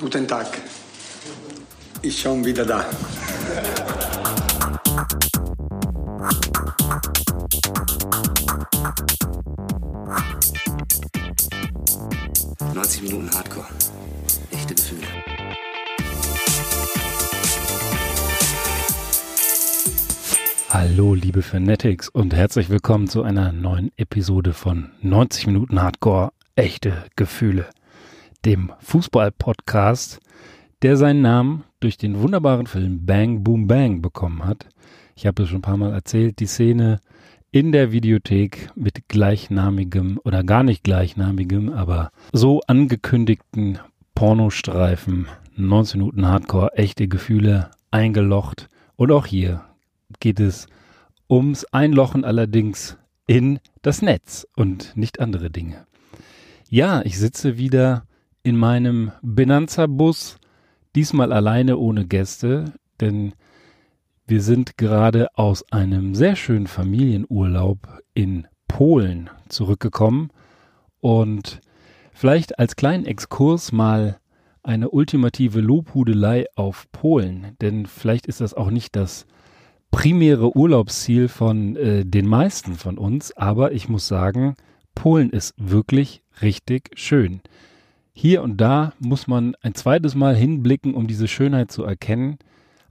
Guten Tag. Ich schon wieder da. 90 Minuten Hardcore. Echte Gefühle. Hallo, liebe Fanatics und herzlich willkommen zu einer neuen Episode von 90 Minuten Hardcore. Echte Gefühle. Dem Fußball-Podcast, der seinen Namen durch den wunderbaren Film Bang Boom Bang bekommen hat. Ich habe es schon ein paar Mal erzählt, die Szene in der Videothek mit gleichnamigem oder gar nicht gleichnamigem, aber so angekündigten Pornostreifen, 19 Minuten Hardcore, echte Gefühle eingelocht. Und auch hier geht es ums Einlochen allerdings in das Netz und nicht andere Dinge. Ja, ich sitze wieder in meinem Benanza-Bus, diesmal alleine ohne Gäste, denn wir sind gerade aus einem sehr schönen Familienurlaub in Polen zurückgekommen und vielleicht als kleinen Exkurs mal eine ultimative Lobhudelei auf Polen, denn vielleicht ist das auch nicht das primäre Urlaubsziel von äh, den meisten von uns, aber ich muss sagen, Polen ist wirklich richtig schön. Hier und da muss man ein zweites Mal hinblicken, um diese Schönheit zu erkennen.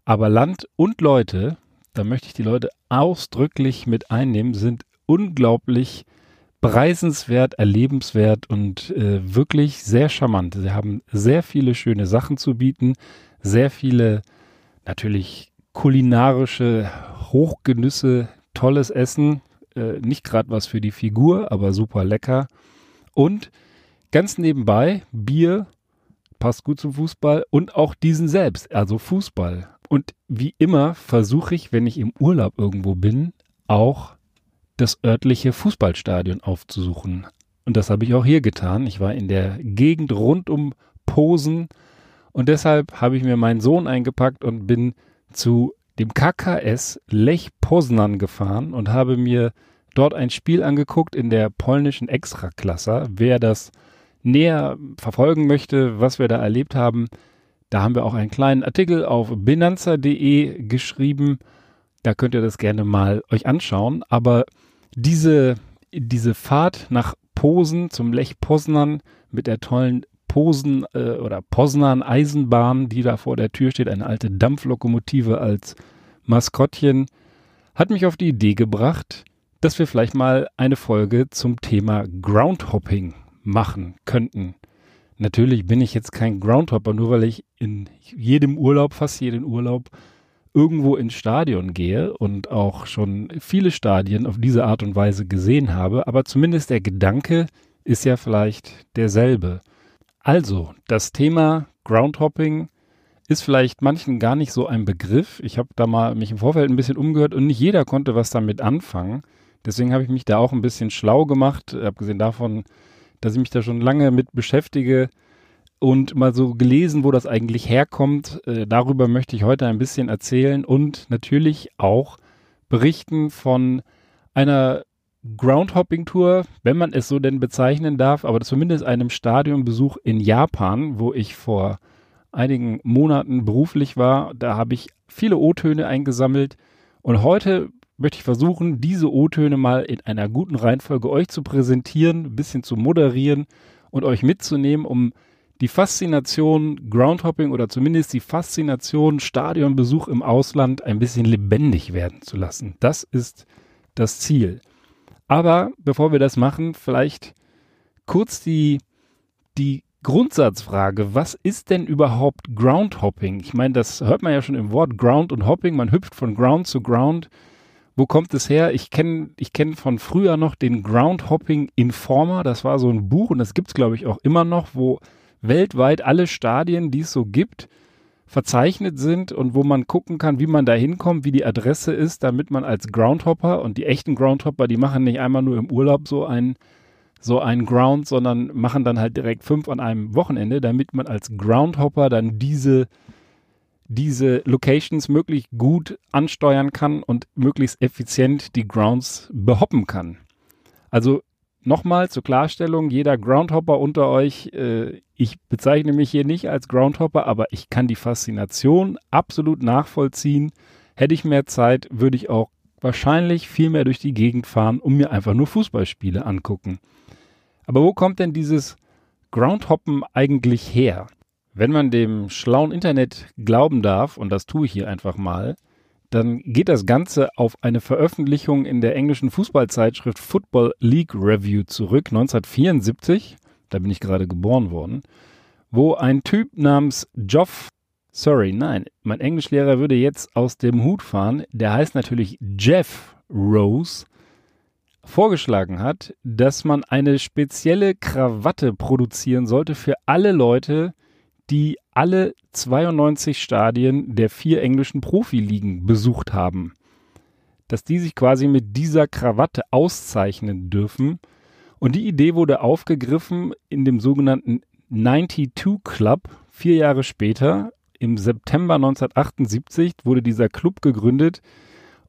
Aber Land und Leute, da möchte ich die Leute ausdrücklich mit einnehmen, sind unglaublich preisenswert, erlebenswert und äh, wirklich sehr charmant. Sie haben sehr viele schöne Sachen zu bieten, sehr viele natürlich kulinarische Hochgenüsse, tolles Essen, äh, nicht gerade was für die Figur, aber super lecker. Und ganz nebenbei Bier, passt gut zum Fußball und auch diesen selbst, also Fußball. Und wie immer versuche ich, wenn ich im Urlaub irgendwo bin, auch das örtliche Fußballstadion aufzusuchen. Und das habe ich auch hier getan. Ich war in der Gegend rund um Posen und deshalb habe ich mir meinen Sohn eingepackt und bin zu dem KKS Lech Poznan gefahren und habe mir dort ein Spiel angeguckt in der polnischen Extraklasse. Wer das näher verfolgen möchte, was wir da erlebt haben, da haben wir auch einen kleinen Artikel auf binanza.de geschrieben. Da könnt ihr das gerne mal euch anschauen. Aber diese, diese Fahrt nach Posen zum Lech Poznan mit der tollen Posen äh, oder Poznan Eisenbahn, die da vor der Tür steht, eine alte Dampflokomotive als Maskottchen, hat mich auf die Idee gebracht, dass wir vielleicht mal eine Folge zum Thema Groundhopping machen könnten. Natürlich bin ich jetzt kein Groundhopper, nur weil ich in jedem Urlaub, fast jeden Urlaub, irgendwo ins Stadion gehe und auch schon viele Stadien auf diese Art und Weise gesehen habe, aber zumindest der Gedanke ist ja vielleicht derselbe. Also, das Thema Groundhopping ist vielleicht manchen gar nicht so ein Begriff. Ich habe da mal mich im Vorfeld ein bisschen umgehört und nicht jeder konnte was damit anfangen. Deswegen habe ich mich da auch ein bisschen schlau gemacht, abgesehen davon, dass ich mich da schon lange mit beschäftige und mal so gelesen, wo das eigentlich herkommt. Äh, darüber möchte ich heute ein bisschen erzählen und natürlich auch berichten von einer Groundhopping-Tour, wenn man es so denn bezeichnen darf, aber zumindest einem Stadionbesuch in Japan, wo ich vor einigen Monaten beruflich war. Da habe ich viele O-Töne eingesammelt und heute möchte ich versuchen, diese O-Töne mal in einer guten Reihenfolge euch zu präsentieren, ein bisschen zu moderieren und euch mitzunehmen, um die Faszination Groundhopping oder zumindest die Faszination Stadionbesuch im Ausland ein bisschen lebendig werden zu lassen. Das ist das Ziel. Aber bevor wir das machen, vielleicht kurz die, die Grundsatzfrage, was ist denn überhaupt Groundhopping? Ich meine, das hört man ja schon im Wort Ground und Hopping, man hüpft von Ground zu Ground. Wo kommt es her? Ich kenne ich kenn von früher noch den Groundhopping Informer. Das war so ein Buch und das gibt es, glaube ich, auch immer noch, wo weltweit alle Stadien, die es so gibt, verzeichnet sind und wo man gucken kann, wie man da hinkommt, wie die Adresse ist, damit man als Groundhopper und die echten Groundhopper, die machen nicht einmal nur im Urlaub so einen so einen Ground, sondern machen dann halt direkt fünf an einem Wochenende, damit man als Groundhopper dann diese diese Locations möglichst gut ansteuern kann und möglichst effizient die Grounds behoppen kann. Also nochmal zur Klarstellung, jeder Groundhopper unter euch, äh, ich bezeichne mich hier nicht als Groundhopper, aber ich kann die Faszination absolut nachvollziehen. Hätte ich mehr Zeit, würde ich auch wahrscheinlich viel mehr durch die Gegend fahren und mir einfach nur Fußballspiele angucken. Aber wo kommt denn dieses Groundhoppen eigentlich her? Wenn man dem schlauen Internet glauben darf, und das tue ich hier einfach mal, dann geht das Ganze auf eine Veröffentlichung in der englischen Fußballzeitschrift Football League Review zurück, 1974, da bin ich gerade geboren worden, wo ein Typ namens Geoff, sorry, nein, mein Englischlehrer würde jetzt aus dem Hut fahren, der heißt natürlich Jeff Rose, vorgeschlagen hat, dass man eine spezielle Krawatte produzieren sollte für alle Leute, die alle 92 Stadien der vier englischen Profiligen besucht haben. Dass die sich quasi mit dieser Krawatte auszeichnen dürfen. Und die Idee wurde aufgegriffen in dem sogenannten 92 Club. Vier Jahre später, im September 1978, wurde dieser Club gegründet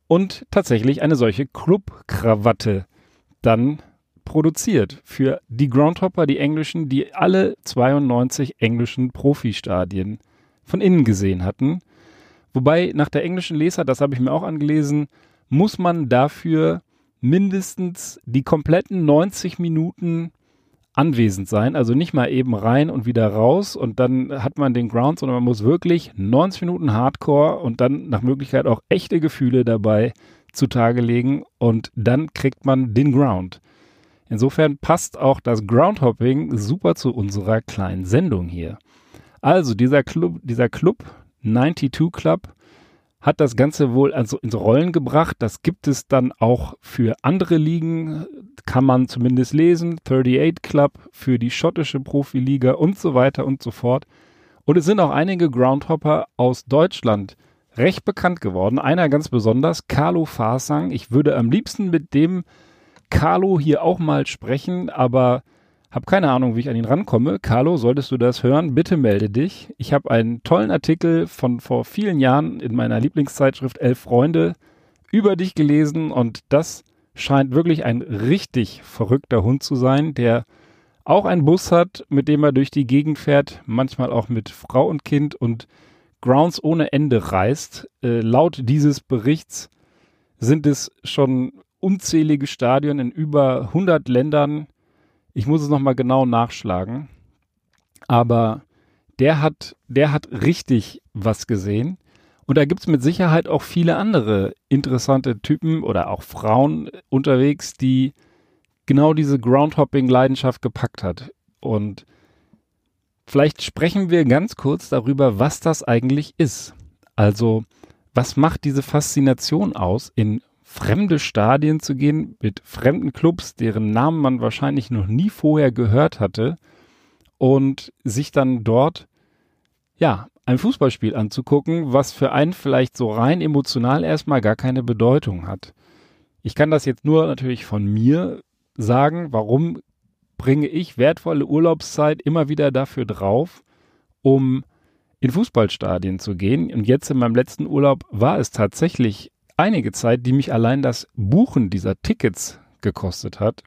und tatsächlich eine solche Clubkrawatte dann produziert für die Groundhopper, die englischen, die alle 92 englischen Profistadien von innen gesehen hatten. Wobei nach der englischen Leser, das habe ich mir auch angelesen, muss man dafür mindestens die kompletten 90 Minuten anwesend sein. Also nicht mal eben rein und wieder raus und dann hat man den Ground, sondern man muss wirklich 90 Minuten Hardcore und dann nach Möglichkeit auch echte Gefühle dabei zutage legen und dann kriegt man den Ground. Insofern passt auch das Groundhopping super zu unserer kleinen Sendung hier. Also dieser Club, dieser Club 92 Club hat das Ganze wohl also ins Rollen gebracht. Das gibt es dann auch für andere Ligen, kann man zumindest lesen. 38 Club für die schottische Profiliga und so weiter und so fort. Und es sind auch einige Groundhopper aus Deutschland recht bekannt geworden. Einer ganz besonders, Carlo Farsang. Ich würde am liebsten mit dem Carlo hier auch mal sprechen, aber habe keine Ahnung, wie ich an ihn rankomme. Carlo, solltest du das hören, bitte melde dich. Ich habe einen tollen Artikel von vor vielen Jahren in meiner Lieblingszeitschrift Elf Freunde über dich gelesen und das scheint wirklich ein richtig verrückter Hund zu sein, der auch einen Bus hat, mit dem er durch die Gegend fährt, manchmal auch mit Frau und Kind und Grounds ohne Ende reist. Äh, laut dieses Berichts sind es schon unzählige Stadien in über 100 Ländern. Ich muss es nochmal genau nachschlagen. Aber der hat, der hat richtig was gesehen. Und da gibt es mit Sicherheit auch viele andere interessante Typen oder auch Frauen unterwegs, die genau diese Groundhopping-Leidenschaft gepackt hat. Und vielleicht sprechen wir ganz kurz darüber, was das eigentlich ist. Also, was macht diese Faszination aus, in fremde Stadien zu gehen mit fremden Clubs, deren Namen man wahrscheinlich noch nie vorher gehört hatte und sich dann dort ja ein Fußballspiel anzugucken, was für einen vielleicht so rein emotional erstmal gar keine Bedeutung hat. Ich kann das jetzt nur natürlich von mir sagen, warum bringe ich wertvolle Urlaubszeit immer wieder dafür drauf, um in Fußballstadien zu gehen. Und jetzt in meinem letzten Urlaub war es tatsächlich einige Zeit, die mich allein das Buchen dieser Tickets gekostet hat.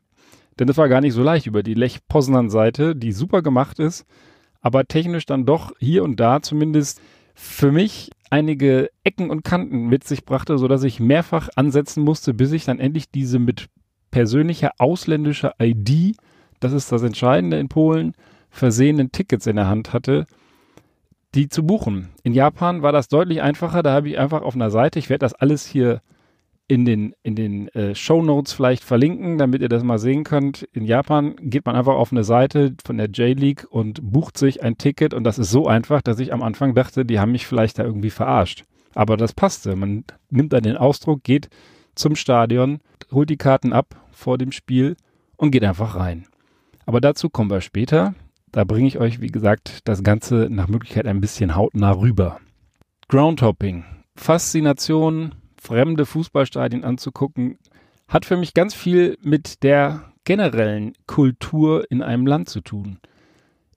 Denn es war gar nicht so leicht über die Lech Poznan-Seite, die super gemacht ist, aber technisch dann doch hier und da zumindest für mich einige Ecken und Kanten mit sich brachte, sodass ich mehrfach ansetzen musste, bis ich dann endlich diese mit persönlicher ausländischer ID, das ist das Entscheidende in Polen, versehenen Tickets in der Hand hatte die zu buchen. In Japan war das deutlich einfacher. Da habe ich einfach auf einer Seite, ich werde das alles hier in den, in den äh, Show Notes vielleicht verlinken, damit ihr das mal sehen könnt. In Japan geht man einfach auf eine Seite von der J-League und bucht sich ein Ticket und das ist so einfach, dass ich am Anfang dachte, die haben mich vielleicht da irgendwie verarscht. Aber das passte. Man nimmt dann den Ausdruck, geht zum Stadion, holt die Karten ab vor dem Spiel und geht einfach rein. Aber dazu kommen wir später. Da bringe ich euch, wie gesagt, das Ganze nach Möglichkeit ein bisschen hautnah rüber. Groundhopping. Faszination, fremde Fußballstadien anzugucken, hat für mich ganz viel mit der generellen Kultur in einem Land zu tun.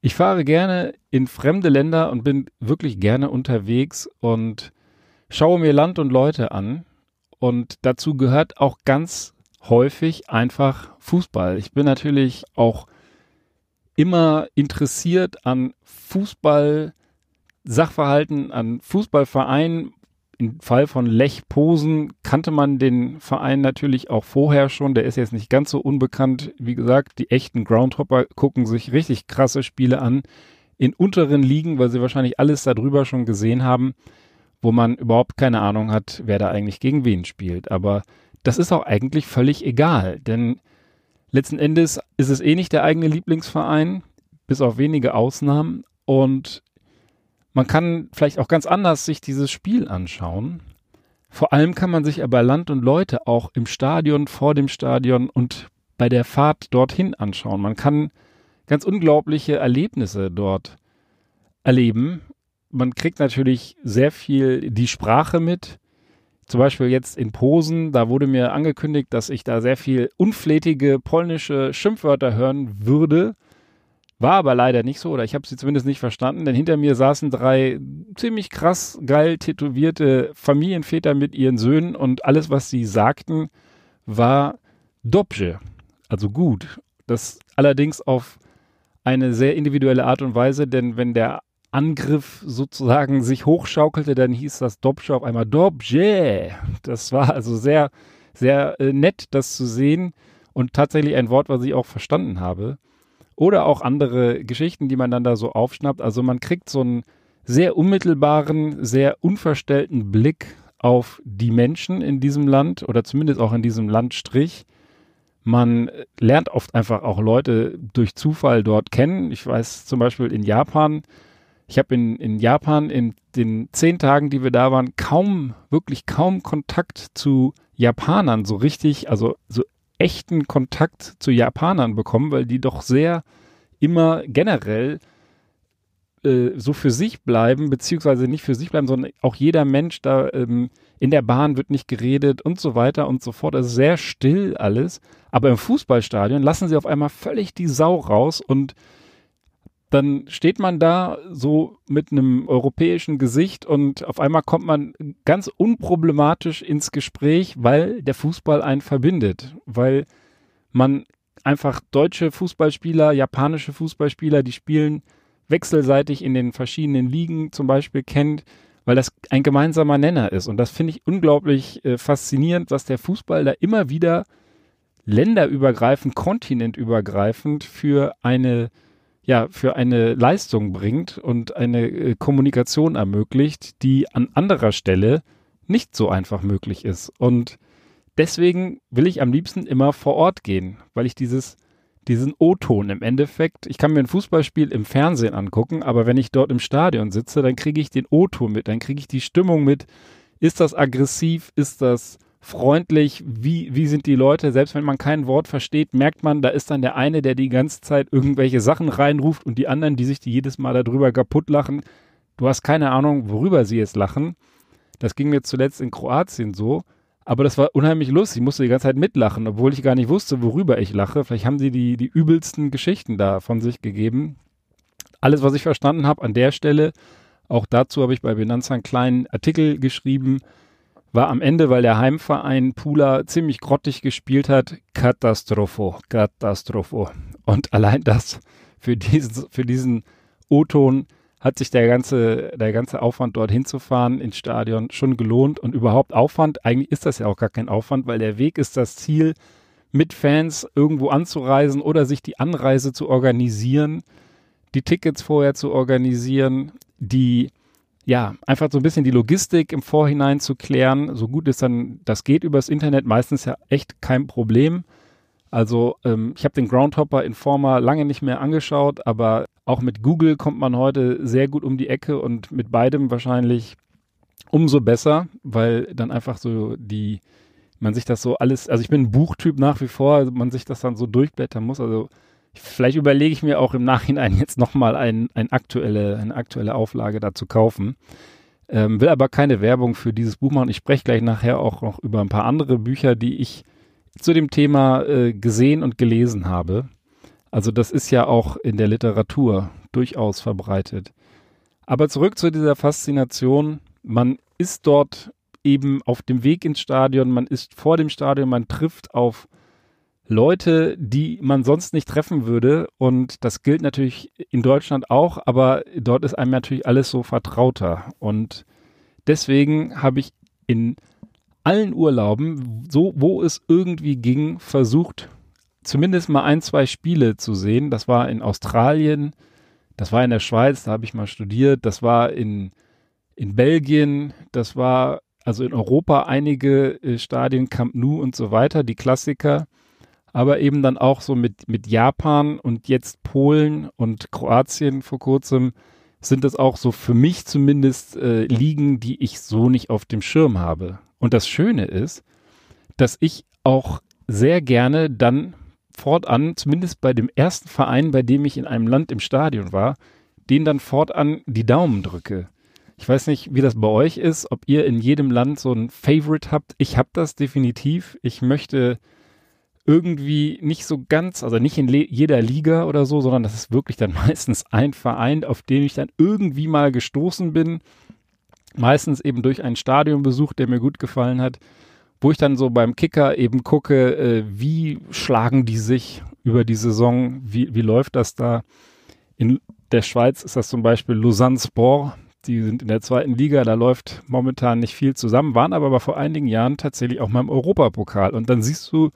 Ich fahre gerne in fremde Länder und bin wirklich gerne unterwegs und schaue mir Land und Leute an. Und dazu gehört auch ganz häufig einfach Fußball. Ich bin natürlich auch immer interessiert an Fußball, Sachverhalten, an Fußballvereinen. Im Fall von Lech Posen kannte man den Verein natürlich auch vorher schon. Der ist jetzt nicht ganz so unbekannt. Wie gesagt, die echten Groundhopper gucken sich richtig krasse Spiele an in unteren Ligen, weil sie wahrscheinlich alles darüber schon gesehen haben, wo man überhaupt keine Ahnung hat, wer da eigentlich gegen wen spielt. Aber das ist auch eigentlich völlig egal, denn letzten Endes ist es eh nicht der eigene Lieblingsverein, bis auf wenige Ausnahmen. Und man kann vielleicht auch ganz anders sich dieses Spiel anschauen. Vor allem kann man sich aber Land und Leute auch im Stadion, vor dem Stadion und bei der Fahrt dorthin anschauen. Man kann ganz unglaubliche Erlebnisse dort erleben. Man kriegt natürlich sehr viel die Sprache mit. Zum Beispiel jetzt in Posen, da wurde mir angekündigt, dass ich da sehr viel unflätige polnische Schimpfwörter hören würde. War aber leider nicht so, oder ich habe sie zumindest nicht verstanden, denn hinter mir saßen drei ziemlich krass geil tätowierte Familienväter mit ihren Söhnen und alles, was sie sagten, war dobrze, also gut. Das allerdings auf eine sehr individuelle Art und Weise, denn wenn der Angriff sozusagen sich hochschaukelte, dann hieß das Dobsche auf einmal Dobje. Das war also sehr, sehr äh, nett, das zu sehen und tatsächlich ein Wort, was ich auch verstanden habe. Oder auch andere Geschichten, die man dann da so aufschnappt. Also man kriegt so einen sehr unmittelbaren, sehr unverstellten Blick auf die Menschen in diesem Land oder zumindest auch in diesem Landstrich. Man lernt oft einfach auch Leute durch Zufall dort kennen. Ich weiß zum Beispiel in Japan, ich habe in, in Japan in den zehn Tagen, die wir da waren, kaum, wirklich kaum Kontakt zu Japanern, so richtig, also so echten Kontakt zu Japanern bekommen, weil die doch sehr immer generell äh, so für sich bleiben, beziehungsweise nicht für sich bleiben, sondern auch jeder Mensch da ähm, in der Bahn wird nicht geredet und so weiter und so fort. Also sehr still alles. Aber im Fußballstadion lassen sie auf einmal völlig die Sau raus und dann steht man da so mit einem europäischen Gesicht und auf einmal kommt man ganz unproblematisch ins Gespräch, weil der Fußball einen verbindet, weil man einfach deutsche Fußballspieler, japanische Fußballspieler, die spielen wechselseitig in den verschiedenen Ligen zum Beispiel kennt, weil das ein gemeinsamer Nenner ist. Und das finde ich unglaublich äh, faszinierend, dass der Fußball da immer wieder länderübergreifend, kontinentübergreifend für eine ja, für eine Leistung bringt und eine äh, Kommunikation ermöglicht, die an anderer Stelle nicht so einfach möglich ist. Und deswegen will ich am liebsten immer vor Ort gehen, weil ich dieses, diesen O-Ton im Endeffekt, ich kann mir ein Fußballspiel im Fernsehen angucken, aber wenn ich dort im Stadion sitze, dann kriege ich den O-Ton mit, dann kriege ich die Stimmung mit. Ist das aggressiv? Ist das freundlich, wie, wie sind die Leute, selbst wenn man kein Wort versteht, merkt man, da ist dann der eine, der die ganze Zeit irgendwelche Sachen reinruft und die anderen, die sich die jedes Mal darüber kaputt lachen. Du hast keine Ahnung, worüber sie jetzt lachen. Das ging mir zuletzt in Kroatien so. Aber das war unheimlich lustig. Ich musste die ganze Zeit mitlachen, obwohl ich gar nicht wusste, worüber ich lache. Vielleicht haben sie die, die übelsten Geschichten da von sich gegeben. Alles, was ich verstanden habe an der Stelle, auch dazu habe ich bei Benanza einen kleinen Artikel geschrieben, war am Ende, weil der Heimverein Pula ziemlich grottig gespielt hat, Katastropho, Katastropho. Und allein das für diesen, für diesen O-Ton hat sich der ganze, der ganze Aufwand dort hinzufahren ins Stadion schon gelohnt und überhaupt Aufwand. Eigentlich ist das ja auch gar kein Aufwand, weil der Weg ist das Ziel, mit Fans irgendwo anzureisen oder sich die Anreise zu organisieren, die Tickets vorher zu organisieren, die ja, einfach so ein bisschen die Logistik im Vorhinein zu klären. So gut ist dann, das geht übers Internet, meistens ja echt kein Problem. Also ähm, ich habe den Groundhopper Informer lange nicht mehr angeschaut, aber auch mit Google kommt man heute sehr gut um die Ecke und mit beidem wahrscheinlich umso besser, weil dann einfach so die, man sich das so alles, also ich bin ein Buchtyp nach wie vor, man sich das dann so durchblättern muss. Also Vielleicht überlege ich mir auch im Nachhinein jetzt nochmal ein, ein aktuelle, eine aktuelle Auflage dazu kaufen. Ähm, will aber keine Werbung für dieses Buch machen. Ich spreche gleich nachher auch noch über ein paar andere Bücher, die ich zu dem Thema äh, gesehen und gelesen habe. Also das ist ja auch in der Literatur durchaus verbreitet. Aber zurück zu dieser Faszination. Man ist dort eben auf dem Weg ins Stadion, man ist vor dem Stadion, man trifft auf Leute, die man sonst nicht treffen würde. Und das gilt natürlich in Deutschland auch, aber dort ist einem natürlich alles so vertrauter. Und deswegen habe ich in allen Urlauben, so wo es irgendwie ging, versucht, zumindest mal ein, zwei Spiele zu sehen. Das war in Australien, das war in der Schweiz, da habe ich mal studiert, das war in, in Belgien, das war also in Europa einige äh, Stadien, Camp Nou und so weiter, die Klassiker aber eben dann auch so mit, mit Japan und jetzt Polen und Kroatien vor kurzem sind das auch so für mich zumindest äh, Ligen, die ich so nicht auf dem Schirm habe. Und das Schöne ist, dass ich auch sehr gerne dann fortan, zumindest bei dem ersten Verein, bei dem ich in einem Land im Stadion war, den dann fortan die Daumen drücke. Ich weiß nicht, wie das bei euch ist, ob ihr in jedem Land so ein Favorite habt. Ich habe das definitiv. Ich möchte irgendwie nicht so ganz, also nicht in jeder Liga oder so, sondern das ist wirklich dann meistens ein Verein, auf den ich dann irgendwie mal gestoßen bin. Meistens eben durch einen Stadionbesuch, der mir gut gefallen hat, wo ich dann so beim Kicker eben gucke, äh, wie schlagen die sich über die Saison, wie, wie läuft das da. In der Schweiz ist das zum Beispiel Lausanne Sport, die sind in der zweiten Liga, da läuft momentan nicht viel zusammen, waren aber vor einigen Jahren tatsächlich auch mal im Europapokal. Und dann siehst du,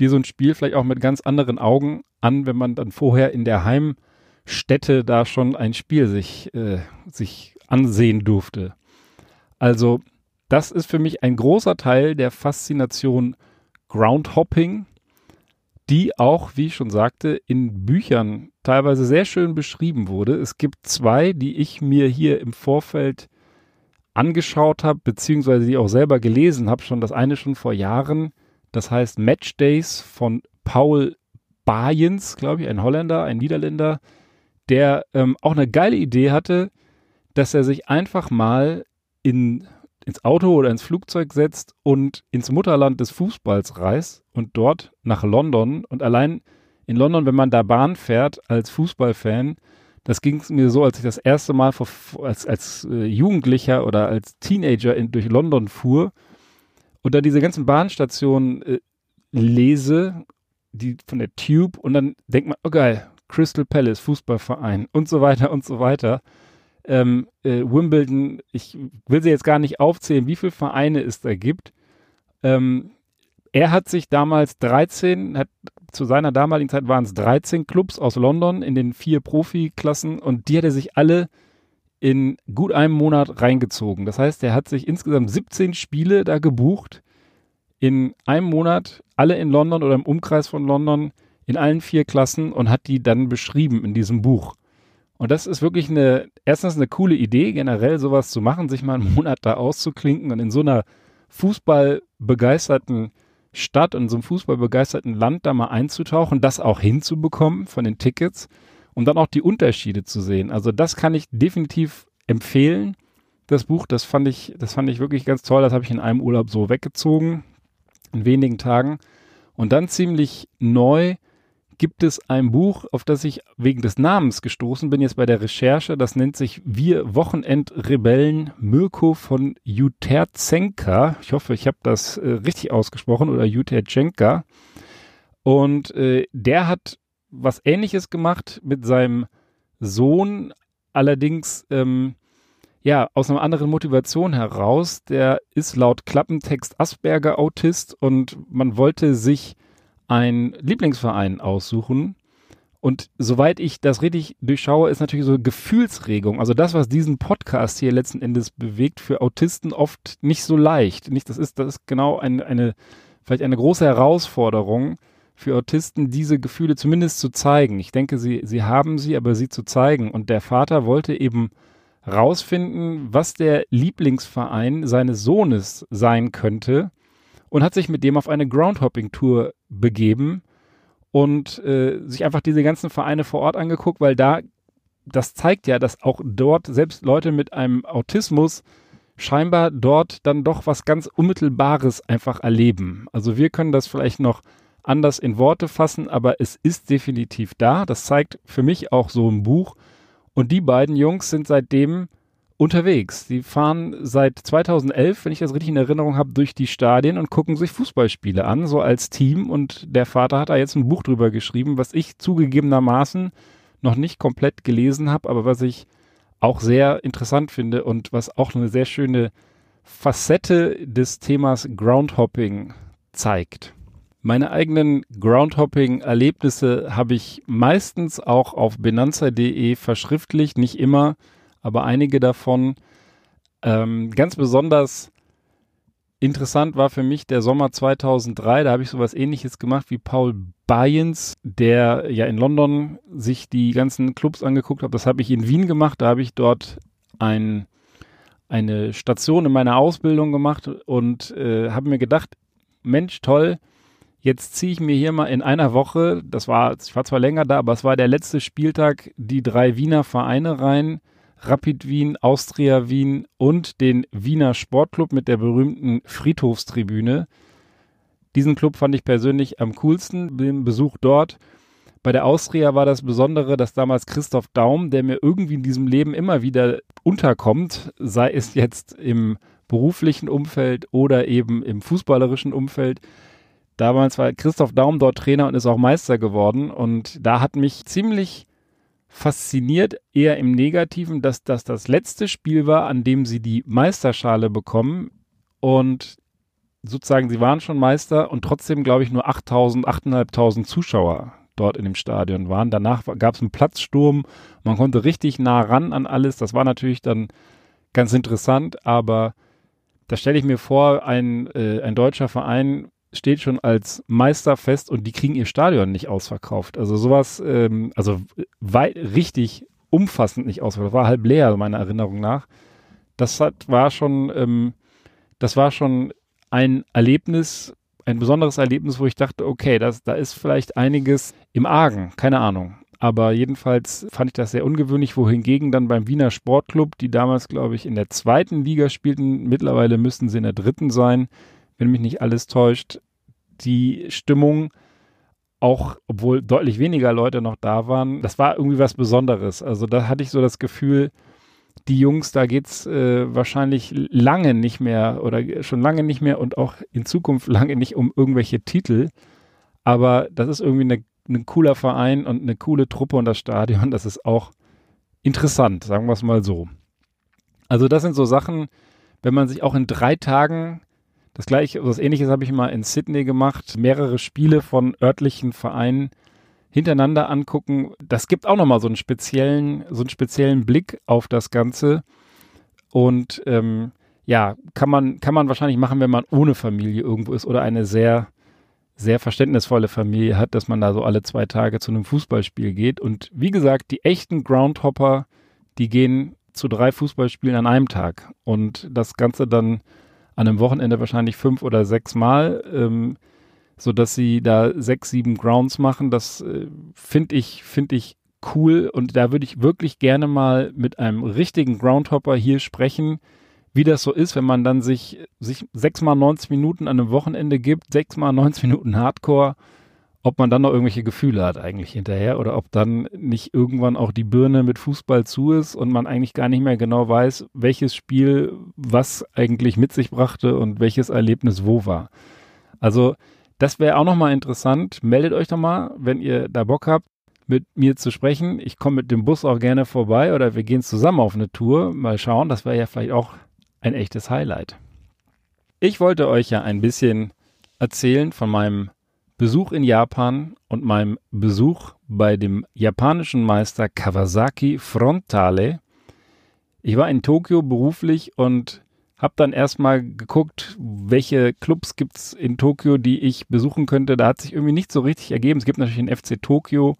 dir so ein Spiel vielleicht auch mit ganz anderen Augen an, wenn man dann vorher in der Heimstätte da schon ein Spiel sich, äh, sich ansehen durfte. Also, das ist für mich ein großer Teil der Faszination Groundhopping, die auch, wie ich schon sagte, in Büchern teilweise sehr schön beschrieben wurde. Es gibt zwei, die ich mir hier im Vorfeld angeschaut habe, beziehungsweise die auch selber gelesen habe, schon das eine schon vor Jahren, das heißt Match Days von Paul Bayens, glaube ich, ein Holländer, ein Niederländer, der ähm, auch eine geile Idee hatte, dass er sich einfach mal in, ins Auto oder ins Flugzeug setzt und ins Mutterland des Fußballs reist und dort nach London. Und allein in London, wenn man da Bahn fährt als Fußballfan, das ging es mir so, als ich das erste Mal vor, als, als äh, Jugendlicher oder als Teenager in, durch London fuhr und dann diese ganzen Bahnstationen äh, lese, die von der Tube und dann denkt man, oh geil, Crystal Palace, Fußballverein und so weiter und so weiter. Ähm, äh, Wimbledon, ich will sie jetzt gar nicht aufzählen, wie viele Vereine es da gibt. Ähm, er hat sich damals 13, hat, zu seiner damaligen Zeit waren es 13 Clubs aus London in den vier Profiklassen und die hat er sich alle in gut einem Monat reingezogen. Das heißt, er hat sich insgesamt 17 Spiele da gebucht. In einem Monat, alle in London oder im Umkreis von London, in allen vier Klassen und hat die dann beschrieben in diesem Buch. Und das ist wirklich eine, erstens eine coole Idee, generell sowas zu machen, sich mal einen Monat da auszuklinken und in so einer fußballbegeisterten Stadt und so einem fußballbegeisterten Land da mal einzutauchen, das auch hinzubekommen von den Tickets um dann auch die Unterschiede zu sehen. Also das kann ich definitiv empfehlen. Das Buch, das fand ich, das fand ich wirklich ganz toll. Das habe ich in einem Urlaub so weggezogen, in wenigen Tagen. Und dann ziemlich neu gibt es ein Buch, auf das ich wegen des Namens gestoßen bin, jetzt bei der Recherche. Das nennt sich Wir Wochenendrebellen Mirko von Juterzenka. Ich hoffe, ich habe das äh, richtig ausgesprochen oder Juterzenka. Und äh, der hat was ähnliches gemacht mit seinem Sohn, allerdings ähm, ja aus einer anderen Motivation heraus. Der ist laut Klappentext Asperger-Autist und man wollte sich einen Lieblingsverein aussuchen. Und soweit ich das richtig durchschaue, ist natürlich so Gefühlsregung. Also das, was diesen Podcast hier letzten Endes bewegt, für Autisten oft nicht so leicht. Nicht, das ist, das ist genau ein, eine, vielleicht eine große Herausforderung, für Autisten diese Gefühle zumindest zu zeigen. Ich denke, sie, sie haben sie, aber sie zu zeigen. Und der Vater wollte eben rausfinden, was der Lieblingsverein seines Sohnes sein könnte und hat sich mit dem auf eine Groundhopping-Tour begeben und äh, sich einfach diese ganzen Vereine vor Ort angeguckt, weil da, das zeigt ja, dass auch dort selbst Leute mit einem Autismus scheinbar dort dann doch was ganz Unmittelbares einfach erleben. Also wir können das vielleicht noch anders in Worte fassen, aber es ist definitiv da. Das zeigt für mich auch so ein Buch. Und die beiden Jungs sind seitdem unterwegs. Die fahren seit 2011, wenn ich das richtig in Erinnerung habe, durch die Stadien und gucken sich Fußballspiele an, so als Team. Und der Vater hat da jetzt ein Buch drüber geschrieben, was ich zugegebenermaßen noch nicht komplett gelesen habe, aber was ich auch sehr interessant finde und was auch eine sehr schöne Facette des Themas Groundhopping zeigt. Meine eigenen Groundhopping-Erlebnisse habe ich meistens auch auf benanza.de verschriftlicht, nicht immer, aber einige davon. Ähm, ganz besonders interessant war für mich der Sommer 2003. Da habe ich sowas ähnliches gemacht wie Paul Bayens, der ja in London sich die ganzen Clubs angeguckt hat. Das habe ich in Wien gemacht. Da habe ich dort ein, eine Station in meiner Ausbildung gemacht und äh, habe mir gedacht, Mensch, toll, Jetzt ziehe ich mir hier mal in einer Woche, das war, ich war zwar länger da, aber es war der letzte Spieltag, die drei Wiener Vereine rein. Rapid Wien, Austria Wien und den Wiener Sportclub mit der berühmten Friedhofstribüne. Diesen Club fand ich persönlich am coolsten, den Besuch dort. Bei der Austria war das Besondere, dass damals Christoph Daum, der mir irgendwie in diesem Leben immer wieder unterkommt, sei es jetzt im beruflichen Umfeld oder eben im fußballerischen Umfeld, Damals war Christoph Daum dort Trainer und ist auch Meister geworden. Und da hat mich ziemlich fasziniert, eher im Negativen, dass das das letzte Spiel war, an dem sie die Meisterschale bekommen. Und sozusagen, sie waren schon Meister und trotzdem, glaube ich, nur 8000, 8500 Zuschauer dort in dem Stadion waren. Danach gab es einen Platzsturm. Man konnte richtig nah ran an alles. Das war natürlich dann ganz interessant, aber da stelle ich mir vor, ein, äh, ein deutscher Verein steht schon als Meister fest und die kriegen ihr Stadion nicht ausverkauft. Also sowas, ähm, also weit, richtig umfassend nicht ausverkauft. War halb leer, meiner Erinnerung nach. Das hat, war schon, ähm, das war schon ein Erlebnis, ein besonderes Erlebnis, wo ich dachte, okay, das, da ist vielleicht einiges im Argen, keine Ahnung. Aber jedenfalls fand ich das sehr ungewöhnlich, wohingegen dann beim Wiener Sportclub, die damals, glaube ich, in der zweiten Liga spielten, mittlerweile müssten sie in der dritten sein, wenn mich nicht alles täuscht, die Stimmung auch, obwohl deutlich weniger Leute noch da waren, das war irgendwie was Besonderes. Also da hatte ich so das Gefühl, die Jungs, da geht's äh, wahrscheinlich lange nicht mehr oder schon lange nicht mehr und auch in Zukunft lange nicht um irgendwelche Titel. Aber das ist irgendwie ein cooler Verein und eine coole Truppe und das Stadion, das ist auch interessant, sagen wir es mal so. Also das sind so Sachen, wenn man sich auch in drei Tagen das gleiche, was ähnliches habe ich mal in Sydney gemacht. Mehrere Spiele von örtlichen Vereinen hintereinander angucken. Das gibt auch nochmal so einen speziellen, so einen speziellen Blick auf das Ganze. Und ähm, ja, kann man, kann man wahrscheinlich machen, wenn man ohne Familie irgendwo ist oder eine sehr, sehr verständnisvolle Familie hat, dass man da so alle zwei Tage zu einem Fußballspiel geht. Und wie gesagt, die echten Groundhopper, die gehen zu drei Fußballspielen an einem Tag. Und das Ganze dann an einem Wochenende wahrscheinlich fünf oder sechs Mal, ähm, so dass sie da sechs, sieben Grounds machen. Das äh, finde ich, finde ich cool und da würde ich wirklich gerne mal mit einem richtigen Groundhopper hier sprechen, wie das so ist, wenn man dann sich, sich sechs mal 90 Minuten an einem Wochenende gibt, sechs mal 90 Minuten Hardcore ob man dann noch irgendwelche Gefühle hat eigentlich hinterher oder ob dann nicht irgendwann auch die Birne mit Fußball zu ist und man eigentlich gar nicht mehr genau weiß, welches Spiel was eigentlich mit sich brachte und welches Erlebnis wo war. Also das wäre auch nochmal interessant. Meldet euch doch mal, wenn ihr da Bock habt, mit mir zu sprechen. Ich komme mit dem Bus auch gerne vorbei oder wir gehen zusammen auf eine Tour. Mal schauen, das wäre ja vielleicht auch ein echtes Highlight. Ich wollte euch ja ein bisschen erzählen von meinem Besuch in Japan und meinem Besuch bei dem japanischen Meister Kawasaki Frontale. Ich war in Tokio beruflich und habe dann erstmal geguckt, welche Clubs gibt es in Tokio, die ich besuchen könnte. Da hat sich irgendwie nicht so richtig ergeben. Es gibt natürlich den FC Tokio,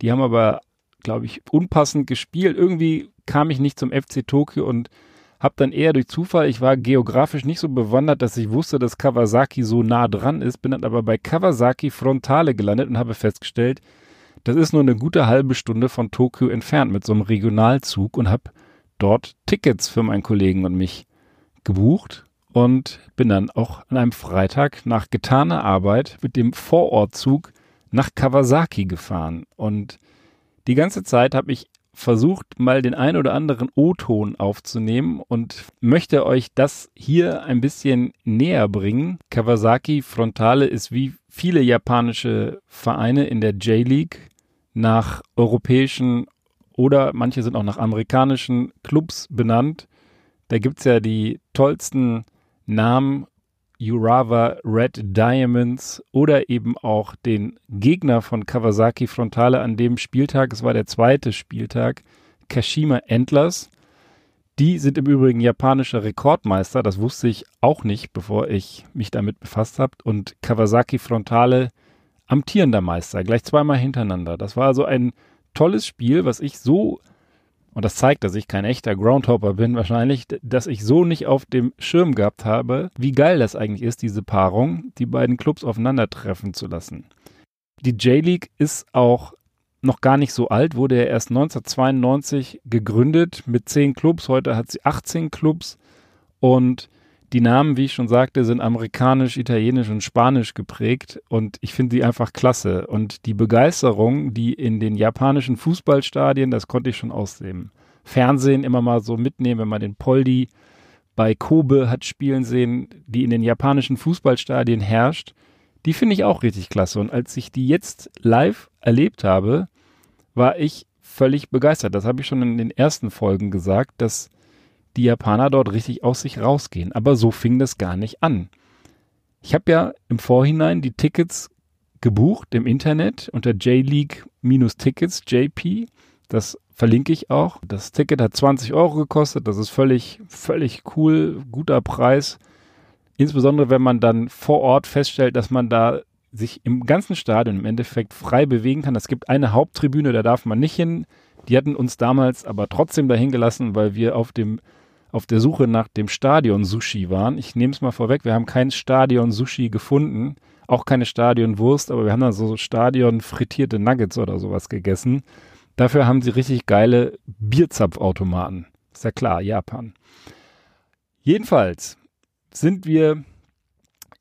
die haben aber, glaube ich, unpassend gespielt. Irgendwie kam ich nicht zum FC Tokio und habe dann eher durch Zufall, ich war geografisch nicht so bewandert, dass ich wusste, dass Kawasaki so nah dran ist, bin dann aber bei Kawasaki Frontale gelandet und habe festgestellt, das ist nur eine gute halbe Stunde von Tokio entfernt mit so einem Regionalzug und habe dort Tickets für meinen Kollegen und mich gebucht und bin dann auch an einem Freitag nach getaner Arbeit mit dem Vorortzug nach Kawasaki gefahren. Und die ganze Zeit habe ich versucht, mal den ein oder anderen O-Ton aufzunehmen und möchte euch das hier ein bisschen näher bringen. Kawasaki Frontale ist wie viele japanische Vereine in der J-League nach europäischen oder manche sind auch nach amerikanischen Clubs benannt. Da gibt es ja die tollsten Namen Urawa Red Diamonds oder eben auch den Gegner von Kawasaki Frontale an dem Spieltag, es war der zweite Spieltag, Kashima Antlers. Die sind im Übrigen japanischer Rekordmeister, das wusste ich auch nicht, bevor ich mich damit befasst habe. Und Kawasaki Frontale amtierender Meister, gleich zweimal hintereinander. Das war also ein tolles Spiel, was ich so und das zeigt, dass ich kein echter Groundhopper bin wahrscheinlich, dass ich so nicht auf dem Schirm gehabt habe, wie geil das eigentlich ist, diese Paarung, die beiden Clubs aufeinandertreffen zu lassen. Die J-League ist auch noch gar nicht so alt, wurde ja erst 1992 gegründet mit zehn Clubs. Heute hat sie 18 Clubs und die Namen, wie ich schon sagte, sind amerikanisch, italienisch und spanisch geprägt und ich finde die einfach klasse. Und die Begeisterung, die in den japanischen Fußballstadien, das konnte ich schon aus dem Fernsehen immer mal so mitnehmen, wenn man den Poldi bei Kobe hat spielen sehen, die in den japanischen Fußballstadien herrscht, die finde ich auch richtig klasse. Und als ich die jetzt live erlebt habe, war ich völlig begeistert. Das habe ich schon in den ersten Folgen gesagt, dass die Japaner dort richtig aus sich rausgehen. Aber so fing das gar nicht an. Ich habe ja im Vorhinein die Tickets gebucht im Internet unter JLeague-Tickets, JP. Das verlinke ich auch. Das Ticket hat 20 Euro gekostet. Das ist völlig, völlig cool, guter Preis. Insbesondere wenn man dann vor Ort feststellt, dass man da sich im ganzen Stadion im Endeffekt frei bewegen kann. Es gibt eine Haupttribüne, da darf man nicht hin. Die hatten uns damals aber trotzdem dahin gelassen, weil wir auf dem auf der Suche nach dem Stadion-Sushi waren. Ich nehme es mal vorweg, wir haben kein Stadion-Sushi gefunden, auch keine Stadion-Wurst, aber wir haben dann so Stadion-frittierte Nuggets oder sowas gegessen. Dafür haben sie richtig geile Bierzapfautomaten. Ist ja klar, Japan. Jedenfalls sind wir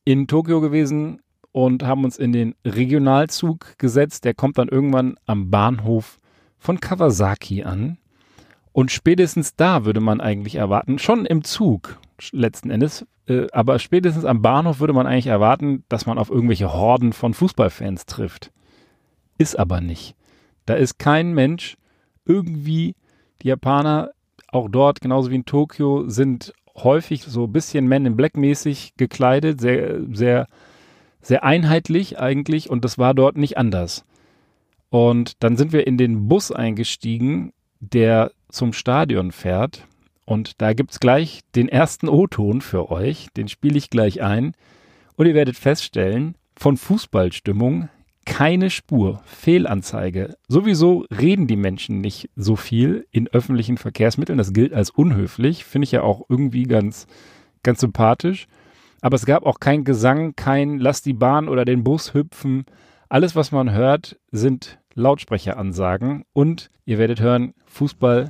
in Tokio gewesen und haben uns in den Regionalzug gesetzt. Der kommt dann irgendwann am Bahnhof von Kawasaki an. Und spätestens da würde man eigentlich erwarten, schon im Zug letzten Endes, äh, aber spätestens am Bahnhof würde man eigentlich erwarten, dass man auf irgendwelche Horden von Fußballfans trifft. Ist aber nicht. Da ist kein Mensch irgendwie, die Japaner auch dort, genauso wie in Tokio, sind häufig so ein bisschen Men in Black mäßig gekleidet, sehr, sehr, sehr einheitlich eigentlich und das war dort nicht anders. Und dann sind wir in den Bus eingestiegen, der zum Stadion fährt. Und da gibt es gleich den ersten O-Ton für euch. Den spiele ich gleich ein. Und ihr werdet feststellen, von Fußballstimmung keine Spur, Fehlanzeige. Sowieso reden die Menschen nicht so viel in öffentlichen Verkehrsmitteln. Das gilt als unhöflich. Finde ich ja auch irgendwie ganz, ganz sympathisch. Aber es gab auch kein Gesang, kein Lass die Bahn oder den Bus hüpfen. Alles, was man hört, sind Lautsprecheransagen. Und ihr werdet hören, Fußball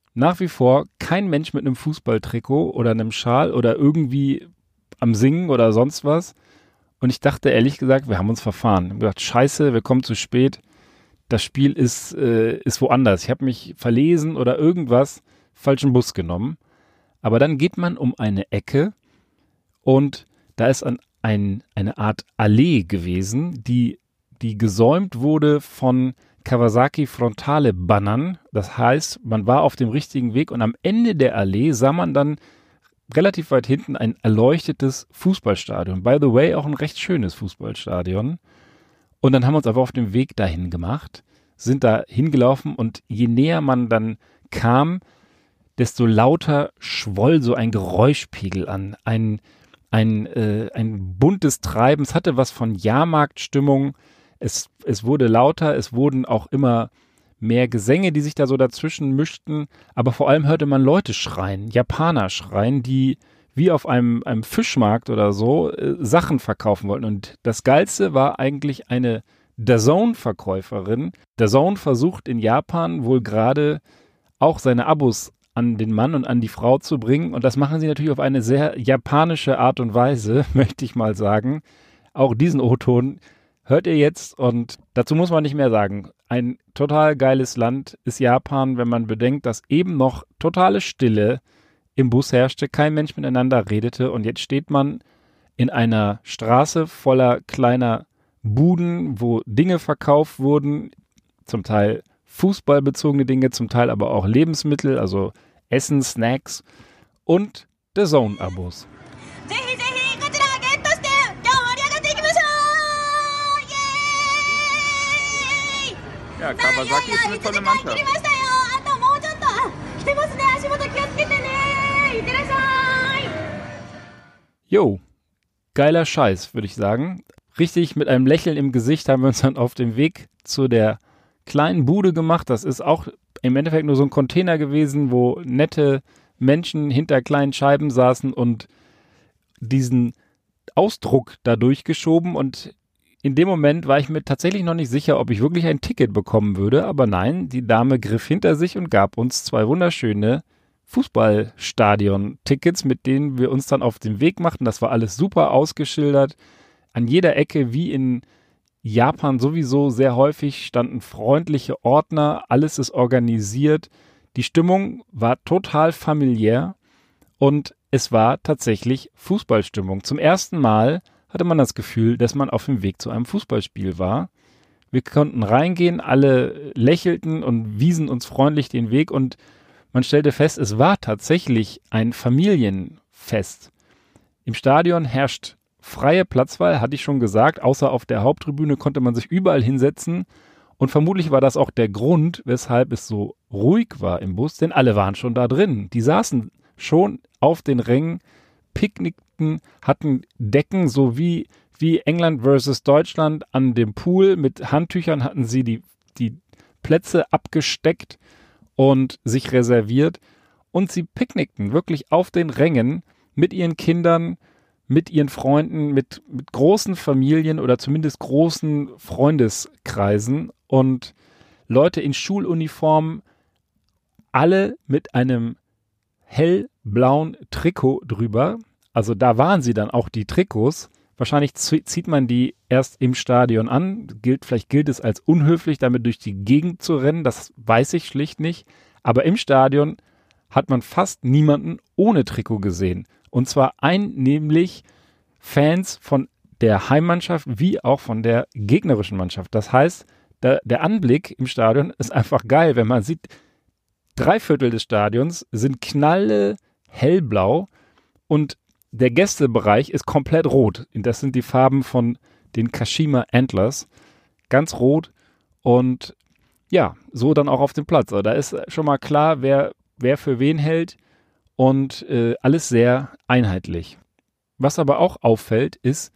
nach wie vor kein Mensch mit einem Fußballtrikot oder einem Schal oder irgendwie am Singen oder sonst was. Und ich dachte ehrlich gesagt, wir haben uns verfahren. Ich habe gedacht, scheiße, wir kommen zu spät. Das Spiel ist, äh, ist woanders. Ich habe mich verlesen oder irgendwas, falschen Bus genommen. Aber dann geht man um eine Ecke und da ist ein, ein, eine Art Allee gewesen, die, die gesäumt wurde von Kawasaki frontale Bannern. Das heißt, man war auf dem richtigen Weg und am Ende der Allee sah man dann relativ weit hinten ein erleuchtetes Fußballstadion. By the way, auch ein recht schönes Fußballstadion. Und dann haben wir uns aber auf dem Weg dahin gemacht, sind da hingelaufen und je näher man dann kam, desto lauter schwoll so ein Geräuschpegel an. Ein, ein, äh, ein buntes Treiben. Es hatte was von Jahrmarktstimmung. Es, es wurde lauter, es wurden auch immer mehr Gesänge, die sich da so dazwischen mischten, aber vor allem hörte man Leute schreien, Japaner schreien, die wie auf einem, einem Fischmarkt oder so äh, Sachen verkaufen wollten. Und das Geilste war eigentlich eine DAZN-Verkäuferin. DAZN versucht in Japan wohl gerade auch seine Abos an den Mann und an die Frau zu bringen. Und das machen sie natürlich auf eine sehr japanische Art und Weise, möchte ich mal sagen. Auch diesen O-Ton hört ihr jetzt und dazu muss man nicht mehr sagen. Ein total geiles Land ist Japan, wenn man bedenkt, dass eben noch totale Stille im Bus herrschte, kein Mensch miteinander redete und jetzt steht man in einer Straße voller kleiner Buden, wo Dinge verkauft wurden, zum Teil fußballbezogene Dinge, zum Teil aber auch Lebensmittel, also Essen, Snacks und The Zone-Abos. Ja, Kawasaki ist eine tolle Mannschaft. Jo, geiler Scheiß, würde ich sagen. Richtig mit einem Lächeln im Gesicht haben wir uns dann auf den Weg zu der kleinen Bude gemacht. Das ist auch im Endeffekt nur so ein Container gewesen, wo nette Menschen hinter kleinen Scheiben saßen und diesen Ausdruck da durchgeschoben und in dem Moment war ich mir tatsächlich noch nicht sicher, ob ich wirklich ein Ticket bekommen würde, aber nein, die Dame griff hinter sich und gab uns zwei wunderschöne Fußballstadion-Tickets, mit denen wir uns dann auf den Weg machten. Das war alles super ausgeschildert. An jeder Ecke, wie in Japan sowieso sehr häufig, standen freundliche Ordner, alles ist organisiert. Die Stimmung war total familiär und es war tatsächlich Fußballstimmung. Zum ersten Mal hatte man das Gefühl, dass man auf dem Weg zu einem Fußballspiel war. Wir konnten reingehen, alle lächelten und wiesen uns freundlich den Weg und man stellte fest, es war tatsächlich ein Familienfest. Im Stadion herrscht freie Platzwahl, hatte ich schon gesagt, außer auf der Haupttribüne konnte man sich überall hinsetzen und vermutlich war das auch der Grund, weshalb es so ruhig war im Bus, denn alle waren schon da drin. Die saßen schon auf den Rängen, picknickten, hatten Decken, so wie, England versus Deutschland an dem Pool. Mit Handtüchern hatten sie die, die Plätze abgesteckt und sich reserviert. Und sie picknickten wirklich auf den Rängen mit ihren Kindern, mit ihren Freunden, mit, mit großen Familien oder zumindest großen Freundeskreisen und Leute in Schuluniform, alle mit einem hellblauen Trikot drüber. Also da waren sie dann auch die Trikots. Wahrscheinlich zieht man die erst im Stadion an. Gilt, vielleicht gilt es als unhöflich, damit durch die Gegend zu rennen. Das weiß ich schlicht nicht. Aber im Stadion hat man fast niemanden ohne Trikot gesehen. Und zwar ein, nämlich Fans von der Heimmannschaft wie auch von der gegnerischen Mannschaft. Das heißt, der Anblick im Stadion ist einfach geil, wenn man sieht, drei Viertel des Stadions sind knalle hellblau und der Gästebereich ist komplett rot. Das sind die Farben von den Kashima Antlers. Ganz rot und ja, so dann auch auf dem Platz. Also da ist schon mal klar, wer, wer für wen hält und äh, alles sehr einheitlich. Was aber auch auffällt, ist,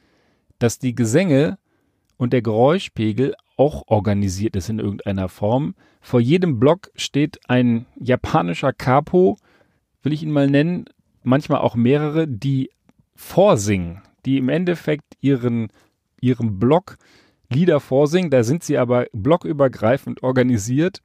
dass die Gesänge und der Geräuschpegel auch organisiert ist in irgendeiner Form. Vor jedem Block steht ein japanischer Capo, will ich ihn mal nennen, manchmal auch mehrere, die vorsingen, die im Endeffekt ihren, ihrem Block Lieder vorsingen. Da sind sie aber blockübergreifend organisiert.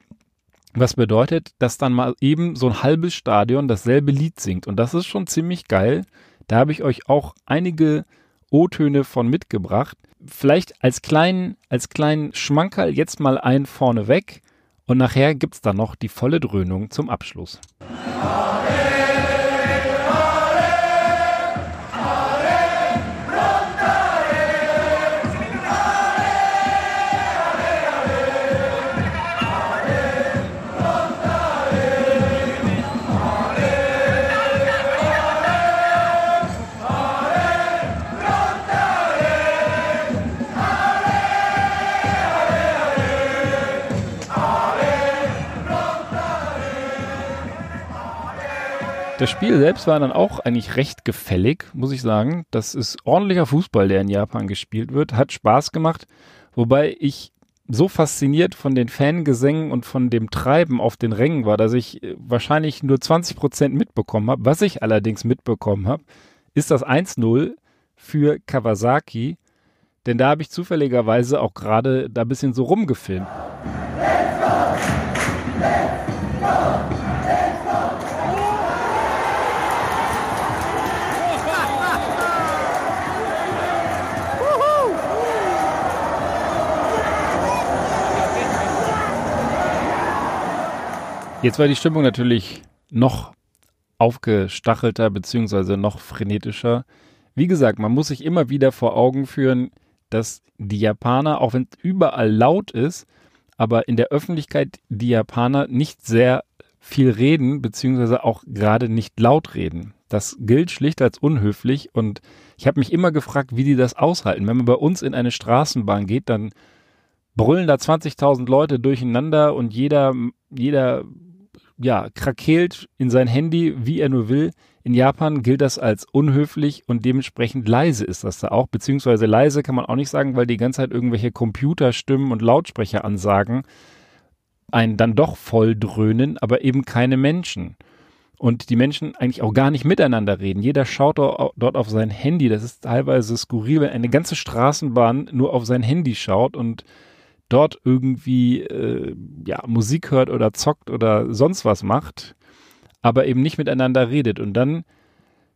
Was bedeutet, dass dann mal eben so ein halbes Stadion dasselbe Lied singt. Und das ist schon ziemlich geil. Da habe ich euch auch einige O-Töne von mitgebracht. Vielleicht als kleinen, als kleinen Schmankerl jetzt mal ein vorneweg. Und nachher gibt es dann noch die volle Dröhnung zum Abschluss. Das Spiel selbst war dann auch eigentlich recht gefällig, muss ich sagen. Das ist ordentlicher Fußball, der in Japan gespielt wird. Hat Spaß gemacht. Wobei ich so fasziniert von den Fangesängen und von dem Treiben auf den Rängen war, dass ich äh, wahrscheinlich nur 20 Prozent mitbekommen habe. Was ich allerdings mitbekommen habe, ist das 1-0 für Kawasaki, denn da habe ich zufälligerweise auch gerade da ein bisschen so rumgefilmt. Jetzt war die Stimmung natürlich noch aufgestachelter beziehungsweise noch frenetischer. Wie gesagt, man muss sich immer wieder vor Augen führen, dass die Japaner, auch wenn es überall laut ist, aber in der Öffentlichkeit die Japaner nicht sehr viel reden, beziehungsweise auch gerade nicht laut reden. Das gilt schlicht als unhöflich und ich habe mich immer gefragt, wie die das aushalten. Wenn man bei uns in eine Straßenbahn geht, dann brüllen da 20.000 Leute durcheinander und jeder, jeder ja, krakeelt in sein Handy, wie er nur will. In Japan gilt das als unhöflich und dementsprechend leise ist das da auch. Beziehungsweise leise kann man auch nicht sagen, weil die ganze Zeit irgendwelche Computerstimmen und Lautsprecheransagen einen dann doch voll dröhnen, aber eben keine Menschen. Und die Menschen eigentlich auch gar nicht miteinander reden. Jeder schaut dort auf sein Handy. Das ist teilweise skurril, wenn eine ganze Straßenbahn nur auf sein Handy schaut und dort irgendwie äh, ja, Musik hört oder zockt oder sonst was macht, aber eben nicht miteinander redet. Und dann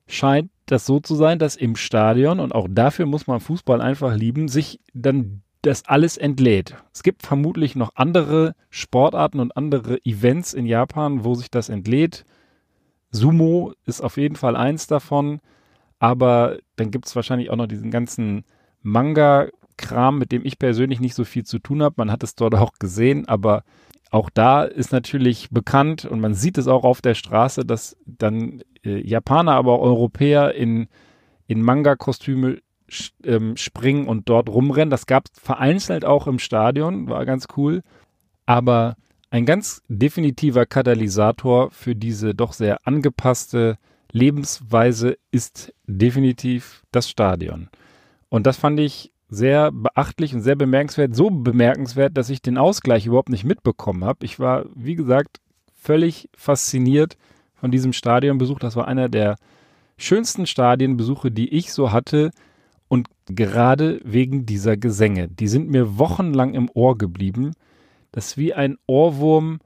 scheint das so zu sein, dass im Stadion, und auch dafür muss man Fußball einfach lieben, sich dann das alles entlädt. Es gibt vermutlich noch andere Sportarten und andere Events in Japan, wo sich das entlädt. Sumo ist auf jeden Fall eins davon, aber dann gibt es wahrscheinlich auch noch diesen ganzen Manga, Kram, mit dem ich persönlich nicht so viel zu tun habe. Man hat es dort auch gesehen, aber auch da ist natürlich bekannt und man sieht es auch auf der Straße, dass dann äh, Japaner, aber auch Europäer in, in Manga-Kostüme ähm, springen und dort rumrennen. Das gab es vereinzelt auch im Stadion, war ganz cool. Aber ein ganz definitiver Katalysator für diese doch sehr angepasste Lebensweise ist definitiv das Stadion. Und das fand ich sehr beachtlich und sehr bemerkenswert. So bemerkenswert, dass ich den Ausgleich überhaupt nicht mitbekommen habe. Ich war, wie gesagt, völlig fasziniert von diesem Stadionbesuch. Das war einer der schönsten Stadienbesuche, die ich so hatte. Und gerade wegen dieser Gesänge. Die sind mir wochenlang im Ohr geblieben. Das ist wie ein Ohrwurm,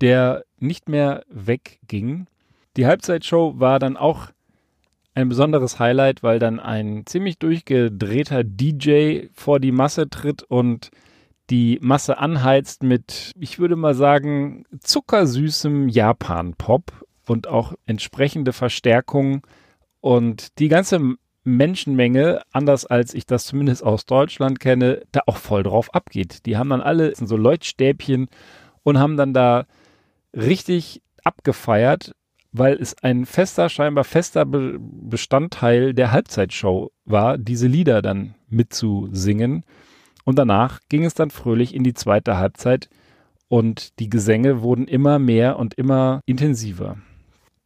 der nicht mehr wegging. Die Halbzeitshow war dann auch ein besonderes Highlight, weil dann ein ziemlich durchgedrehter DJ vor die Masse tritt und die Masse anheizt mit, ich würde mal sagen, zuckersüßem Japan-Pop und auch entsprechende Verstärkung. Und die ganze Menschenmenge, anders als ich das zumindest aus Deutschland kenne, da auch voll drauf abgeht. Die haben dann alle so Leuchtstäbchen und haben dann da richtig abgefeiert weil es ein fester, scheinbar fester Be Bestandteil der Halbzeitshow war, diese Lieder dann mitzusingen. Und danach ging es dann fröhlich in die zweite Halbzeit und die Gesänge wurden immer mehr und immer intensiver.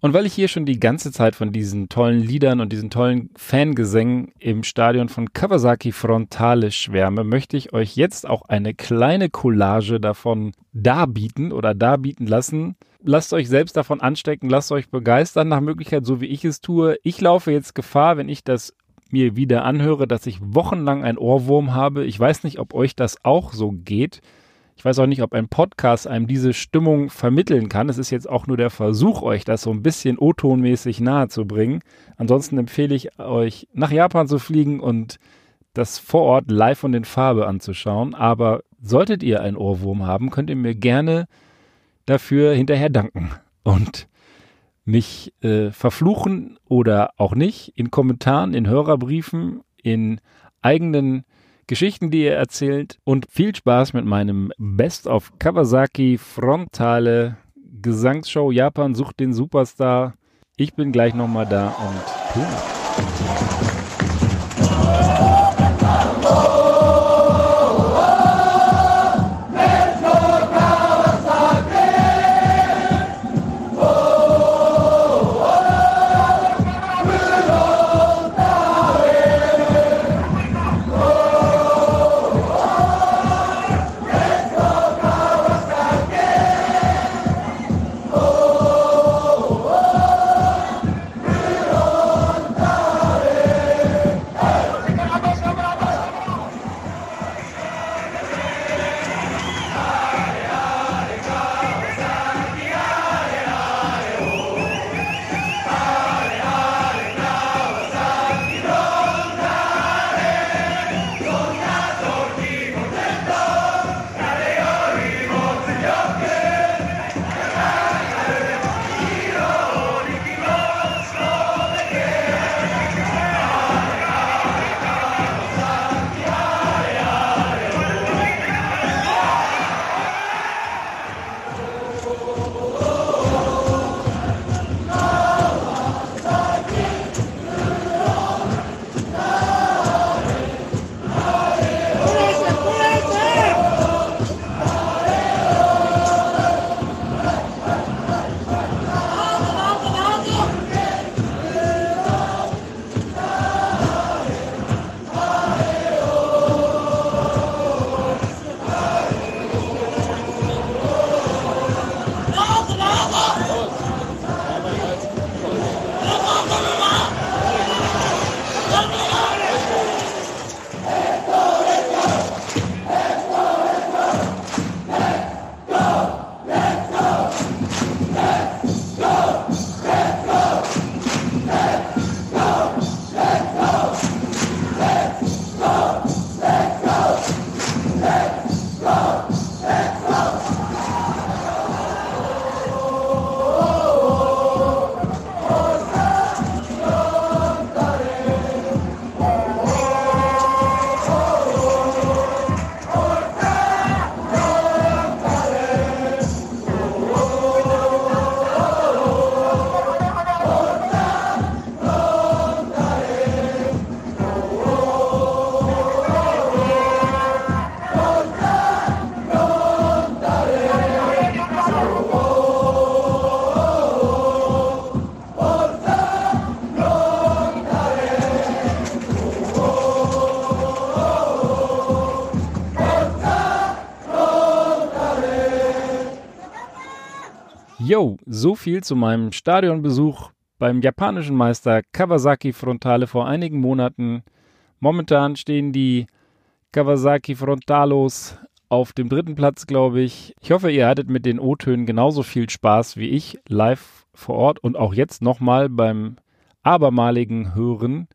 Und weil ich hier schon die ganze Zeit von diesen tollen Liedern und diesen tollen Fangesängen im Stadion von Kawasaki Frontale schwärme, möchte ich euch jetzt auch eine kleine Collage davon darbieten oder darbieten lassen. Lasst euch selbst davon anstecken, lasst euch begeistern, nach Möglichkeit, so wie ich es tue. Ich laufe jetzt Gefahr, wenn ich das mir wieder anhöre, dass ich wochenlang ein Ohrwurm habe. Ich weiß nicht, ob euch das auch so geht. Ich weiß auch nicht, ob ein Podcast einem diese Stimmung vermitteln kann. Es ist jetzt auch nur der Versuch, euch das so ein bisschen O-Tonmäßig nahe zu bringen. Ansonsten empfehle ich euch, nach Japan zu fliegen und das vor Ort live von den Farbe anzuschauen. Aber solltet ihr einen Ohrwurm haben, könnt ihr mir gerne dafür hinterher danken und mich äh, verfluchen oder auch nicht in Kommentaren, in Hörerbriefen, in eigenen Geschichten, die ihr erzählt und viel Spaß mit meinem Best of Kawasaki Frontale Gesangsshow Japan sucht den Superstar. Ich bin gleich nochmal da und tun. So viel zu meinem Stadionbesuch beim japanischen Meister Kawasaki Frontale vor einigen Monaten. Momentan stehen die Kawasaki Frontalos auf dem dritten Platz, glaube ich. Ich hoffe, ihr hattet mit den O-Tönen genauso viel Spaß wie ich live vor Ort und auch jetzt nochmal beim abermaligen Hören.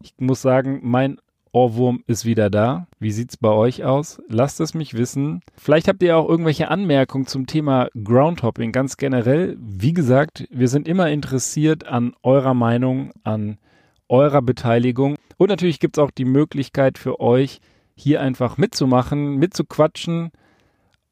Ich muss sagen, mein Ohrwurm ist wieder da. Wie sieht's bei euch aus? Lasst es mich wissen. Vielleicht habt ihr auch irgendwelche Anmerkungen zum Thema Groundhopping ganz generell. Wie gesagt, wir sind immer interessiert an eurer Meinung, an eurer Beteiligung. Und natürlich gibt's auch die Möglichkeit für euch, hier einfach mitzumachen, mitzuquatschen,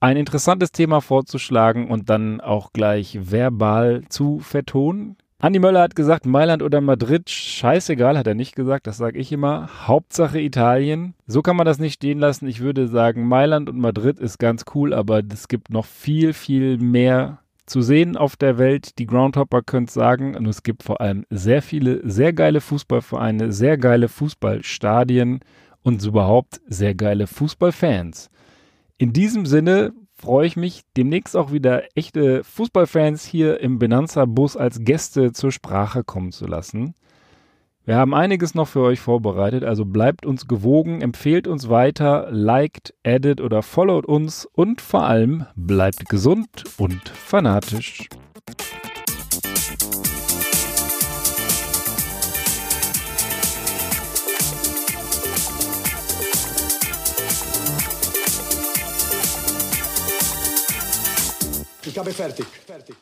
ein interessantes Thema vorzuschlagen und dann auch gleich verbal zu vertonen. Andi Möller hat gesagt, Mailand oder Madrid, scheißegal, hat er nicht gesagt, das sage ich immer. Hauptsache Italien. So kann man das nicht stehen lassen. Ich würde sagen, Mailand und Madrid ist ganz cool, aber es gibt noch viel, viel mehr zu sehen auf der Welt. Die Groundhopper können es sagen. Und es gibt vor allem sehr viele, sehr geile Fußballvereine, sehr geile Fußballstadien und überhaupt sehr geile Fußballfans. In diesem Sinne freue ich mich, demnächst auch wieder echte Fußballfans hier im Benanza-Bus als Gäste zur Sprache kommen zu lassen. Wir haben einiges noch für euch vorbereitet, also bleibt uns gewogen, empfehlt uns weiter, liked, addet oder followt uns und vor allem bleibt gesund und fanatisch. Ich habe fertig. fertig.